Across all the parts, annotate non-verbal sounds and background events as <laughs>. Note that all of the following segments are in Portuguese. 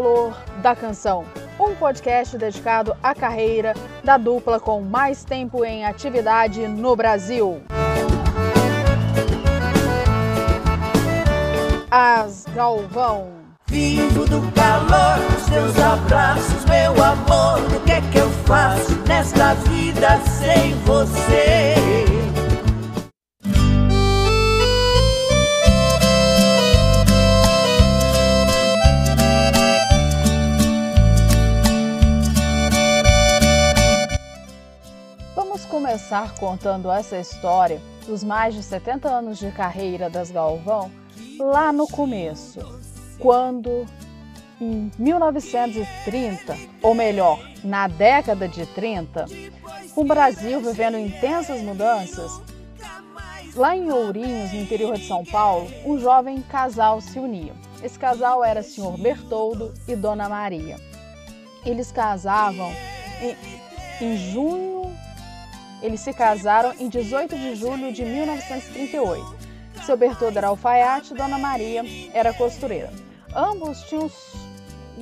Calor da canção, um podcast dedicado à carreira da dupla com mais tempo em atividade no Brasil. As Galvão. Vindo do calor dos teus abraços, meu amor, o que é que eu faço nesta vida sem você? Começar contando essa história dos mais de 70 anos de carreira das Galvão lá no começo, quando em 1930, ou melhor, na década de 30, com o Brasil vivendo intensas mudanças, lá em Ourinhos, no interior de São Paulo, um jovem casal se unia. Esse casal era Sr. Bertoldo e Dona Maria. Eles casavam em, em junho, eles se casaram em 18 de julho de 1938. Seu Bertoldo era alfaiate, Dona Maria era costureira. Ambos tinham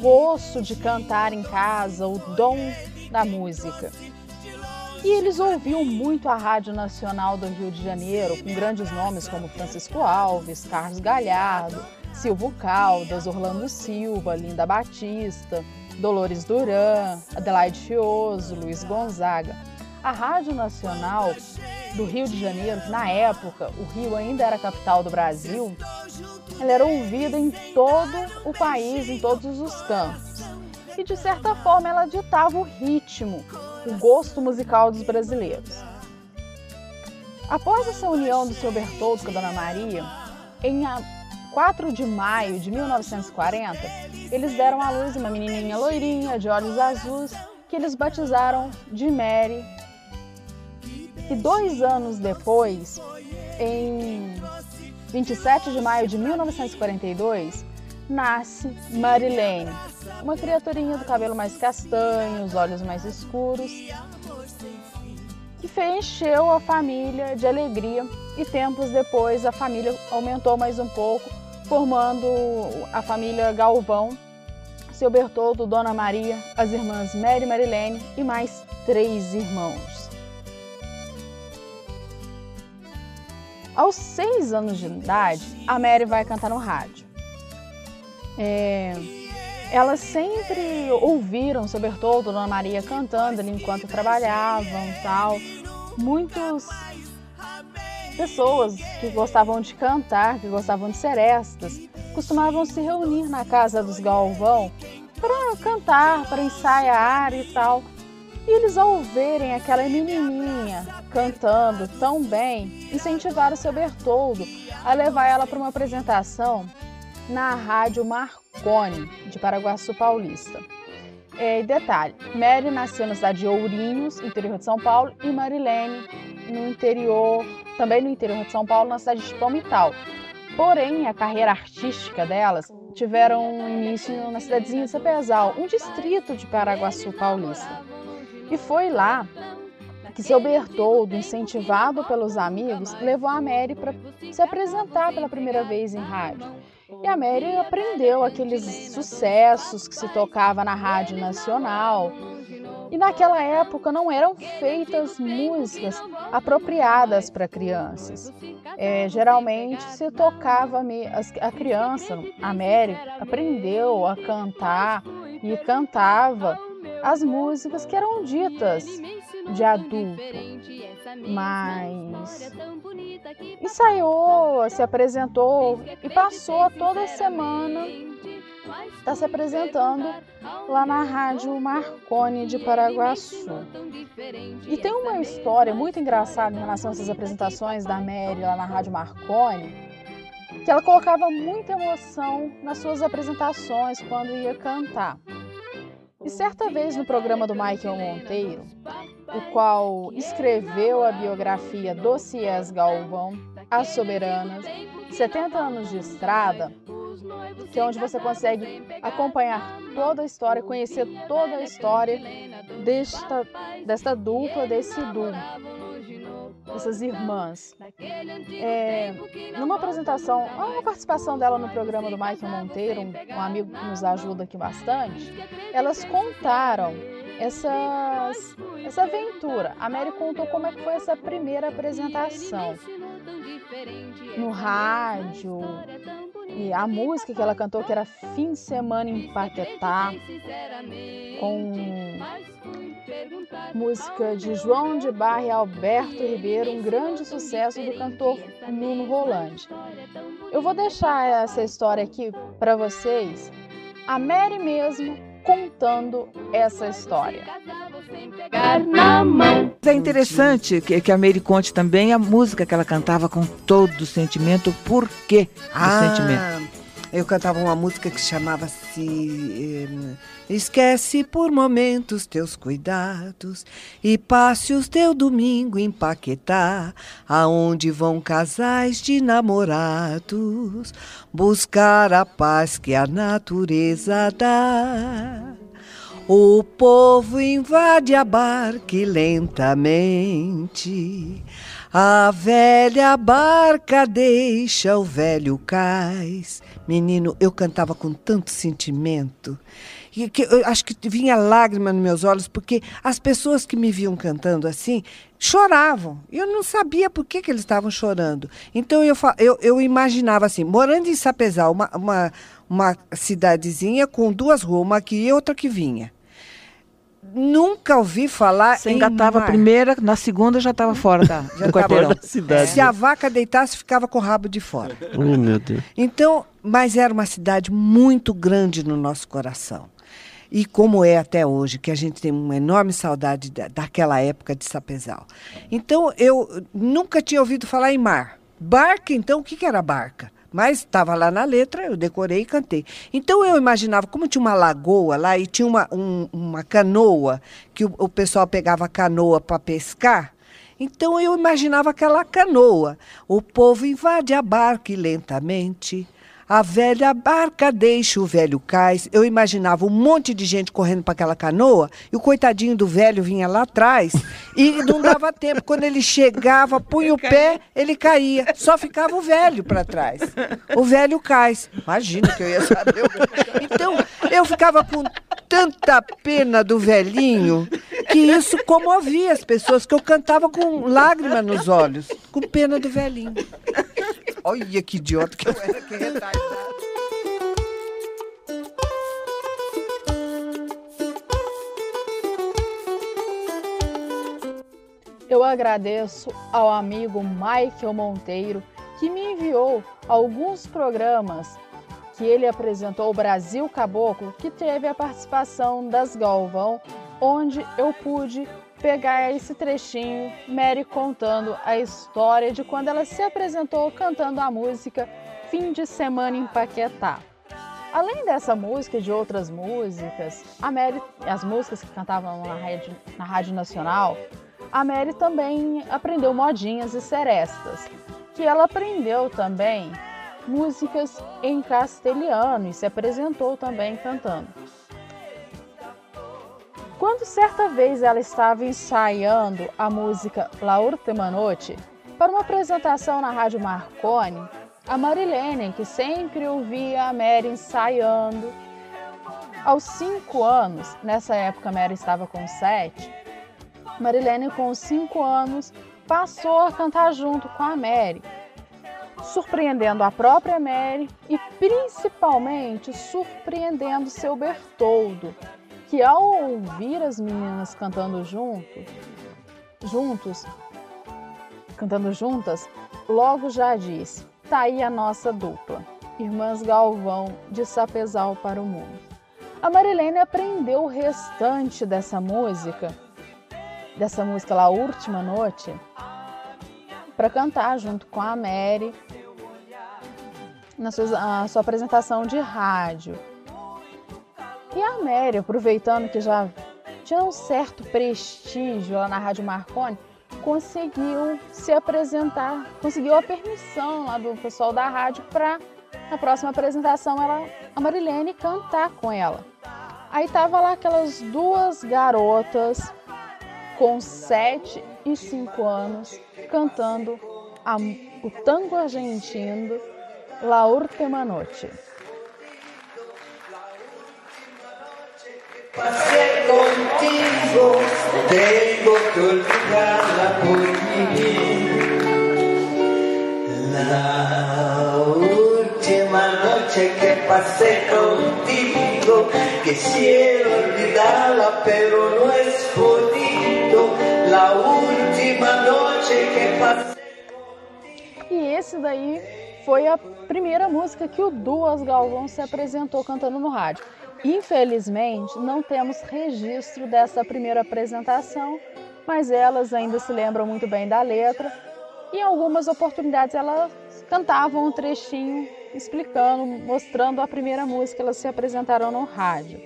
gosto de cantar em casa, o dom da música. E eles ouviam muito a Rádio Nacional do Rio de Janeiro, com grandes nomes como Francisco Alves, Carlos Galhardo, Silvio Caldas, Orlando Silva, Linda Batista, Dolores Duran, Adelaide Fioso, Luiz Gonzaga. A Rádio Nacional do Rio de Janeiro, na época o Rio ainda era capital do Brasil, ela era ouvida em todo o país, em todos os campos. E de certa forma ela ditava o ritmo, o gosto musical dos brasileiros. Após essa união do seu Bertoldo com a Dona Maria, em 4 de maio de 1940, eles deram à luz uma menininha loirinha de olhos azuis que eles batizaram de Mary e dois anos depois, em 27 de maio de 1942, nasce Marilene, uma criaturinha do cabelo mais castanho, os olhos mais escuros, que encheu a família de alegria e tempos depois a família aumentou mais um pouco, formando a família Galvão, seu Bertoldo, Dona Maria, as irmãs Mary e Marilene e mais três irmãos. Aos seis anos de idade, a Mary vai cantar no rádio. É, elas sempre ouviram seu Bertoldo, Dona Maria cantando ali enquanto trabalhavam tal. Muitas pessoas que gostavam de cantar, que gostavam de serestas, costumavam se reunir na casa dos Galvão para cantar, para ensaiar e tal. E eles, ao verem aquela menininha cantando tão bem, incentivaram seu Bertoldo a levar ela para uma apresentação na Rádio Marconi, de Paraguaçu Paulista. É, detalhe, Mary nasceu na cidade de Ourinhos, interior de São Paulo, e Marilene no interior, também no interior de São Paulo, na cidade de Palmital. Porém, a carreira artística delas tiveram início na cidadezinha de Sapezal, um distrito de Paraguaçu Paulista. E foi lá que seu Bertoldo, incentivado pelos amigos, levou a Mary para se apresentar pela primeira vez em rádio. E a Mary aprendeu aqueles sucessos que se tocava na Rádio Nacional. E naquela época não eram feitas músicas apropriadas para crianças. É, geralmente se tocava a criança, a Mary aprendeu a cantar e cantava as músicas que eram ditas de adulto, mas ensaiou, se apresentou e passou toda semana está se apresentando lá na Rádio Marconi de Paraguaçu. E tem uma história muito engraçada em relação a essas apresentações da Mary lá na Rádio Marconi, que ela colocava muita emoção nas suas apresentações quando ia cantar. E certa vez no programa do Michael Monteiro, o qual escreveu a biografia Dossiês Galvão, As Soberanas, 70 anos de estrada, que é onde você consegue acompanhar toda a história, conhecer toda a história desta, desta dupla, desse duo, dessas irmãs. É, numa apresentação, uma participação dela no programa do Michael Monteiro, um, um amigo que nos ajuda aqui bastante, elas contaram essas, essa aventura. A Mary contou como é que foi essa primeira apresentação no rádio, e a música que ela cantou, que era Fim de Semana em Paquetá, com música de João de Barra e Alberto Ribeiro, um grande sucesso do cantor Nuno Rolante. Eu vou deixar essa história aqui para vocês, a Mary mesmo contando essa história. É interessante que, que a Mary conte também a música que ela cantava com todo o sentimento, o porquê do ah, sentimento. Eu cantava uma música que chamava-se eh, Esquece por momentos teus cuidados e passe o teu domingo em Paquetá, aonde vão casais de namorados buscar a paz que a natureza dá. O povo invade a barca lentamente. A velha barca deixa o velho cais. Menino, eu cantava com tanto sentimento. E que, eu acho que vinha lágrima nos meus olhos, porque as pessoas que me viam cantando assim choravam. Eu não sabia por que, que eles estavam chorando. Então eu, eu, eu imaginava assim, morando em Sapezal, uma, uma, uma cidadezinha com duas ruas, uma aqui e outra que vinha. Nunca ouvi falar Você engatava a primeira, na segunda já estava fora da, <laughs> já do quarteirão. Cidade. Se a vaca deitasse, ficava com o rabo de fora. Oh, meu Deus. Então, mas era uma cidade muito grande no nosso coração. E como é até hoje, que a gente tem uma enorme saudade da, daquela época de Sapezal. Então, eu nunca tinha ouvido falar em mar. Barca, então, o que, que era barca? Mas estava lá na letra, eu decorei e cantei. Então eu imaginava, como tinha uma lagoa lá e tinha uma, um, uma canoa, que o, o pessoal pegava a canoa para pescar, então eu imaginava aquela canoa. O povo invade a barca e lentamente a velha barca deixa o velho cais. Eu imaginava um monte de gente correndo para aquela canoa e o coitadinho do velho vinha lá atrás e não dava tempo. Quando ele chegava, punha o pé, ele caía. Só ficava o velho para trás. O velho cais. Imagina que eu ia saber. Então, eu ficava com tanta pena do velhinho que isso comovia as pessoas, que eu cantava com lágrima nos olhos, com pena do velhinho. Olha que idiota que eu era, que retardado. Eu agradeço ao amigo Michael Monteiro que me enviou alguns programas que ele apresentou o Brasil Caboclo, que teve a participação das Galvão, onde eu pude pegar esse trechinho, Mary contando a história de quando ela se apresentou cantando a música Fim de Semana em Paquetá. Além dessa música e de outras músicas, a Mary, as músicas que cantavam na rádio, na rádio nacional, a Mary também aprendeu modinhas e serestas, que ela aprendeu também músicas em castelhano e se apresentou também cantando. Quando certa vez ela estava ensaiando a música La Ultima Noche para uma apresentação na Rádio Marconi, a Marilene, que sempre ouvia a Mary ensaiando, aos cinco anos, nessa época a Mary estava com sete, Marilene com cinco anos passou a cantar junto com a Mary, surpreendendo a própria Mary e principalmente surpreendendo seu Bertoldo, que ao ouvir as meninas cantando junto, juntos, cantando juntas, logo já disse: tá aí a nossa dupla, Irmãs Galvão de Sapezal para o Mundo. A Marilene aprendeu o restante dessa música, dessa música lá, Última Noite, para cantar junto com a Mary na sua, sua apresentação de rádio. E a Mary, aproveitando que já tinha um certo prestígio lá na Rádio Marconi, conseguiu se apresentar, conseguiu a permissão lá do pessoal da rádio para na próxima apresentação ela, a Marilene cantar com ela. Aí tava lá aquelas duas garotas com 7 e 5 anos cantando a, o tango argentino La Última Noche. Pasé contigo, tengo que olvidarla por vivir. La última noche que pasé contigo, quisiera olvidarla, pero no es podido. La última noche que pasé. E esse daí foi a primeira música que o Duas Galvão se apresentou cantando no rádio. Infelizmente, não temos registro dessa primeira apresentação, mas elas ainda se lembram muito bem da letra. E em algumas oportunidades elas cantavam um trechinho explicando, mostrando a primeira música, elas se apresentaram no rádio.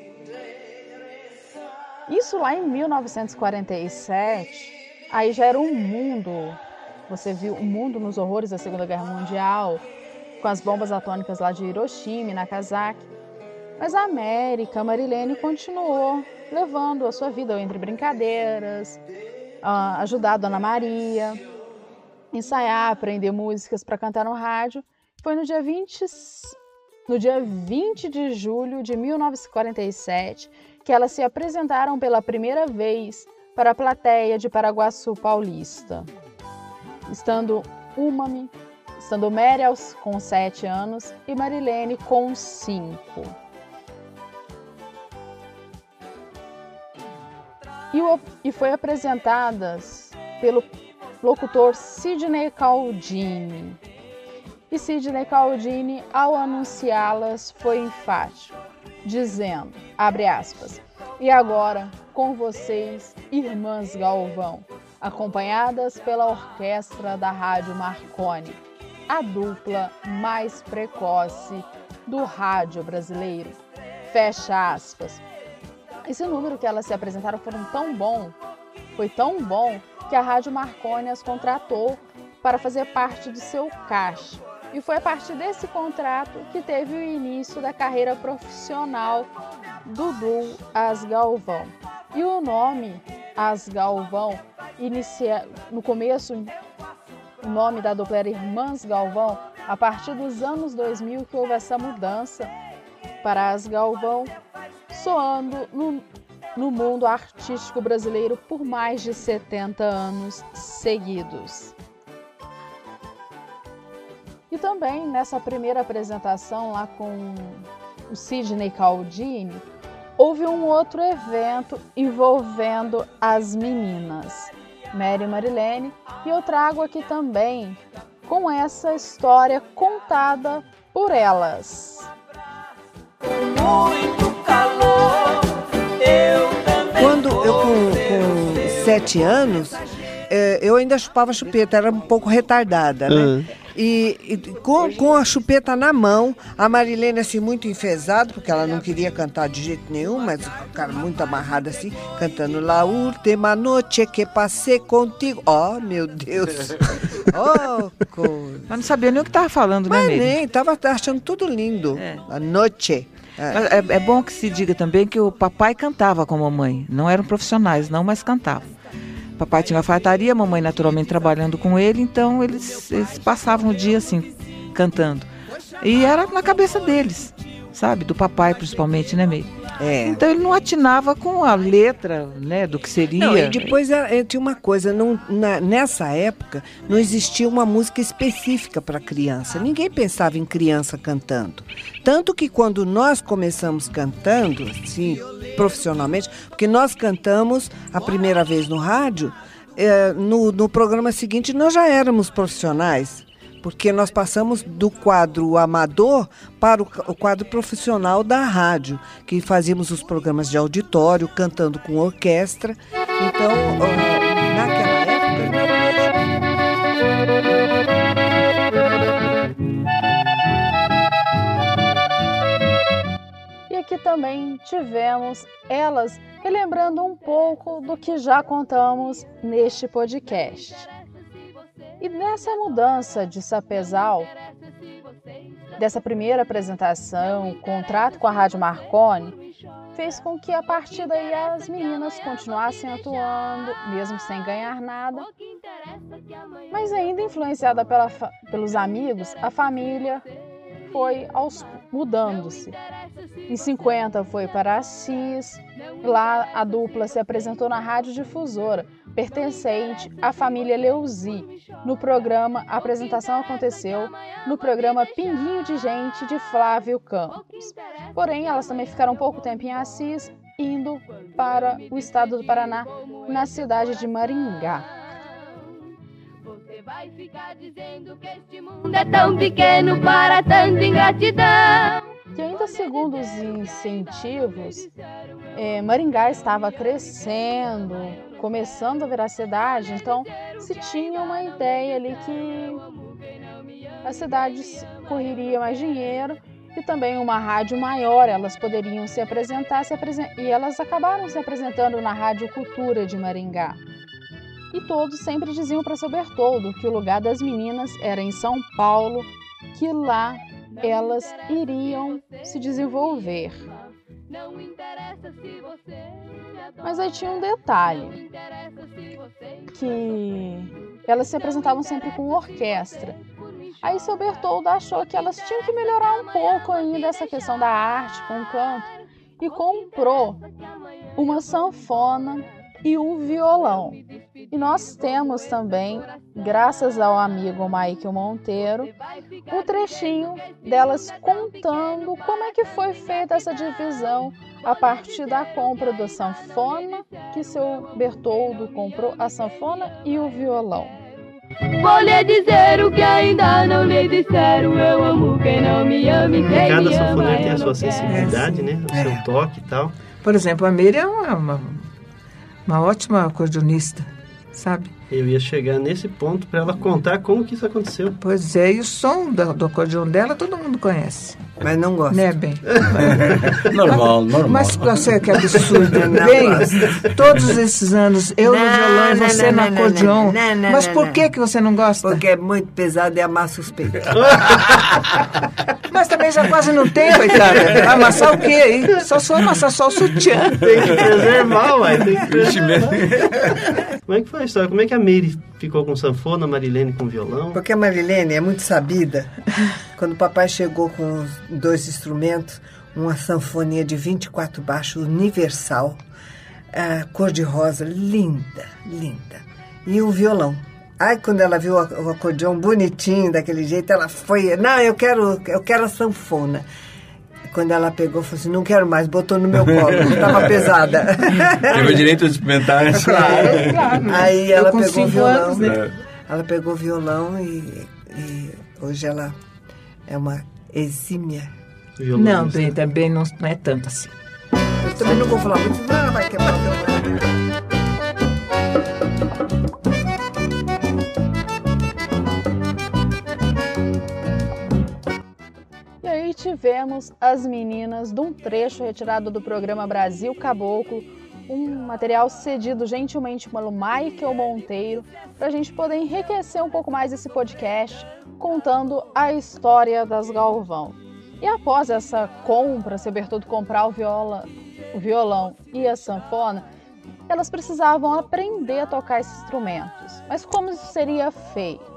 Isso lá em 1947, aí já era um mundo. Você viu o mundo nos horrores da Segunda Guerra Mundial, com as bombas atômicas lá de Hiroshima e Nagasaki. Mas a América, a Marilene, continuou levando a sua vida entre brincadeiras, ajudar a Dona Maria, ensaiar, aprender músicas para cantar no rádio. Foi no dia 20, no dia 20 de julho de 1947 que elas se apresentaram pela primeira vez para a plateia de Paraguaçu Paulista. Estando Umami, estando Mary com 7 anos e Marilene com 5. E, o, e foi apresentadas pelo locutor Sidney Caldini. E Sidney Caldini, ao anunciá-las, foi enfático, dizendo, abre aspas, e agora com vocês, Irmãs Galvão, acompanhadas pela orquestra da Rádio Marconi, a dupla mais precoce do rádio brasileiro. Fecha aspas. Esse número que elas se apresentaram foram tão bom, foi tão bom que a Rádio Marconi as contratou para fazer parte do seu caixa. E foi a partir desse contrato que teve o início da carreira profissional do duo As Galvão. E o nome As Galvão, inicia, no começo, o nome da dupla era Irmãs Galvão, a partir dos anos 2000 que houve essa mudança para As Galvão soando no, no mundo artístico brasileiro por mais de 70 anos seguidos. E também nessa primeira apresentação lá com o Sidney Caldini, houve um outro evento envolvendo as meninas, Mary Marilene, e eu trago aqui também com essa história contada por elas. Muito 17 anos, é, eu ainda chupava chupeta, era um pouco retardada, né? Uhum. E, e, com, com a chupeta na mão, a Marilene assim, muito enfesada, porque ela não queria cantar de jeito nenhum, mas o cara muito amarrado assim, cantando La última noche que passei contigo. Oh, meu Deus! <laughs> Oh, coisa. Mas não sabia nem o que estava falando, mas né, Mas nem, estava achando tudo lindo. É. A noite. É. é. é bom que se diga também que o papai cantava com a mamãe. Não eram profissionais, não, mas cantavam. Papai tinha uma fartaria, mamãe naturalmente trabalhando com ele, então eles, eles passavam o dia assim, cantando. E era na cabeça deles, sabe? Do papai principalmente, né, Meire? É. Então ele não atinava com a letra, né, do que seria. Não, e depois é, é, tinha uma coisa, não, na- nessa época não existia uma música específica para criança. Ninguém pensava em criança cantando. Tanto que quando nós começamos cantando, assim, profissionalmente, porque nós cantamos a primeira vez no rádio, é, no, no programa seguinte nós já éramos profissionais porque nós passamos do quadro amador para o quadro profissional da rádio, que fazíamos os programas de auditório, cantando com orquestra. Então, naquela época, e aqui também tivemos elas relembrando um pouco do que já contamos neste podcast. E nessa mudança de Sapezal, dessa primeira apresentação, contrato com a Rádio Marconi, fez com que a partir daí as meninas continuassem atuando, mesmo sem ganhar nada. Mas ainda influenciada pela, pelos amigos, a família foi aos mudando-se. Em 50 foi para Assis, lá a dupla se apresentou na rádio difusora, pertencente à família Leuzi. No programa, a apresentação aconteceu no programa Pinguinho de Gente de Flávio Campos. Porém, elas também ficaram pouco tempo em Assis, indo para o estado do Paraná, na cidade de Maringá. Você vai ficar dizendo que este mundo é tão pequeno para tanta ingratidão. E ainda segundo os incentivos, é, Maringá estava crescendo, começando a virar cidade, então se tinha uma ideia ali que a cidade correria mais dinheiro e também uma rádio maior, elas poderiam se apresentar se apresen e elas acabaram se apresentando na Rádio Cultura de Maringá. E todos sempre diziam para seu Bertoldo que o lugar das meninas era em São Paulo, que lá elas iriam se desenvolver. Mas aí tinha um detalhe, que elas se apresentavam sempre com orquestra. Aí seu Bertoldo achou que elas tinham que melhorar um pouco ainda essa questão da arte com o canto e comprou uma sanfona e um violão. E nós temos também, graças ao amigo Michael Monteiro, um trechinho delas contando como é que foi feita essa divisão a partir da compra da sanfona, que seu Bertoldo comprou a sanfona e o violão. Vou lhe dizer o que ainda não lhe disseram. Eu amo quem não me ama e quem Cada sanfoneiro tem a sua sensibilidade, né? O seu toque e tal. Por exemplo, a Miriam é uma, uma ótima acordeonista, sabe? Eu ia chegar nesse ponto para ela contar como que isso aconteceu. Pois é, e o som do, do acordeão dela todo mundo conhece. Mas não gosta. Né, bem? normal, <laughs> normal. Mas você que absurdo, bem? Todos esses anos, eu no Não, violão e você não, no não, acordeão. não, não, não, Mas por não. que que você não gosta? Porque é muito pesado e amassa os peitos. <laughs> Mas também já quase não tem, coitada. Amassar o quê, hein? Só só amassar só o sutiã. Tem que preservar, ué. Tem que preservar. Como é que foi a história? Como é que a Meire ficou com sanfona, a Marilene com violão? Porque a Marilene é muito sabida. <laughs> Quando o papai chegou com dois instrumentos, uma sanfonia de 24 baixos universal, ah, cor-de-rosa, linda, linda. E um violão. Aí quando ela viu o acordeão bonitinho daquele jeito, ela foi, não, eu quero, eu quero a sanfona. Quando ela pegou, falou assim, não quero mais, botou no meu colo, estava <laughs> pesada. Teve o direito de experimentar isso. Aí Eu ela pegou o violão. anos, né? Ela pegou o violão e, e hoje ela é uma exímia. Não, bem, também não, não é tanto assim. Eu também não vou falar muito, ela vai quebrar o violão. Tivemos as meninas de um trecho retirado do programa Brasil Caboclo, um material cedido gentilmente pelo Michael Monteiro, para a gente poder enriquecer um pouco mais esse podcast, contando a história das Galvão. E após essa compra, seu Bertoldo comprar o, viola, o violão e a sanfona, elas precisavam aprender a tocar esses instrumentos. Mas como isso seria feito?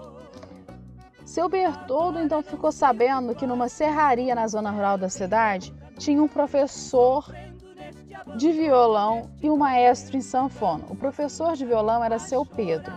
Seu Bertoldo então ficou sabendo que numa serraria na zona rural da cidade tinha um professor de violão e um maestro em sanfona. O professor de violão era seu Pedro.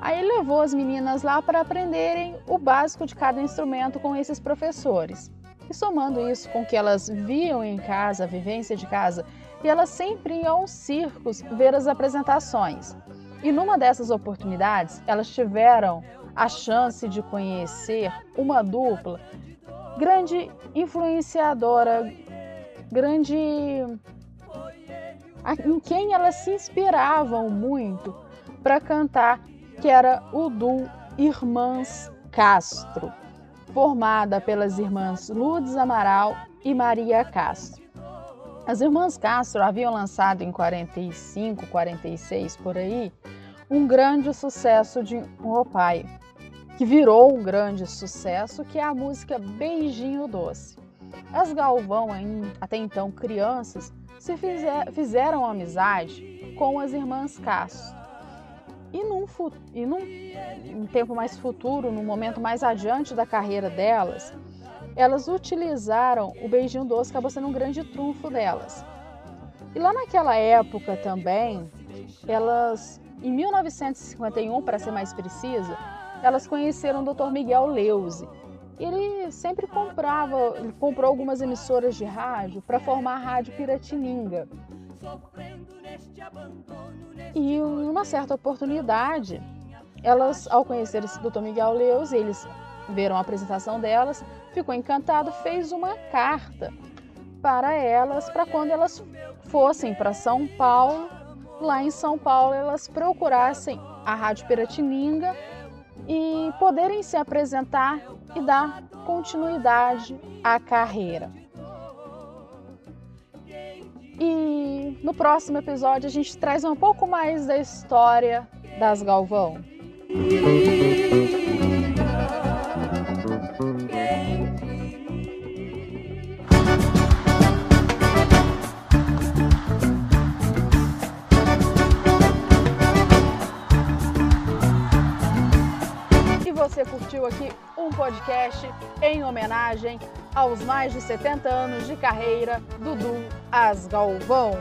Aí levou as meninas lá para aprenderem o básico de cada instrumento com esses professores. E somando isso com o que elas viam em casa, a vivência de casa, e elas sempre iam aos circos ver as apresentações. E numa dessas oportunidades, elas tiveram a chance de conhecer uma dupla grande influenciadora, grande em quem elas se inspiravam muito para cantar, que era o duo Irmãs Castro, formada pelas irmãs Lourdes Amaral e Maria Castro. As irmãs Castro haviam lançado em 45, 46 por aí, um grande sucesso de um pai, que virou um grande sucesso, que é a música Beijinho Doce. As Galvão, até então crianças, se fizer, fizeram amizade com as irmãs Castro. E num, e num, um tempo mais futuro, num momento mais adiante da carreira delas, elas utilizaram o beijinho doce, acabou sendo um grande trunfo delas. E lá naquela época também, elas, em 1951, para ser mais precisa, elas conheceram o Dr. Miguel Leuze. Ele sempre comprava, comprou algumas emissoras de rádio para formar a Rádio Piratininga. E uma certa oportunidade, elas, ao conhecer esse Dr. Miguel Leuze, eles viram a apresentação delas, ficou encantado, fez uma carta para elas, para quando elas fossem para São Paulo, lá em São Paulo elas procurassem a Rádio Piratininga e poderem se apresentar e dar continuidade à carreira. E no próximo episódio a gente traz um pouco mais da história das Galvão. Podcast em homenagem aos mais de 70 anos de carreira do Dudu As Galvão.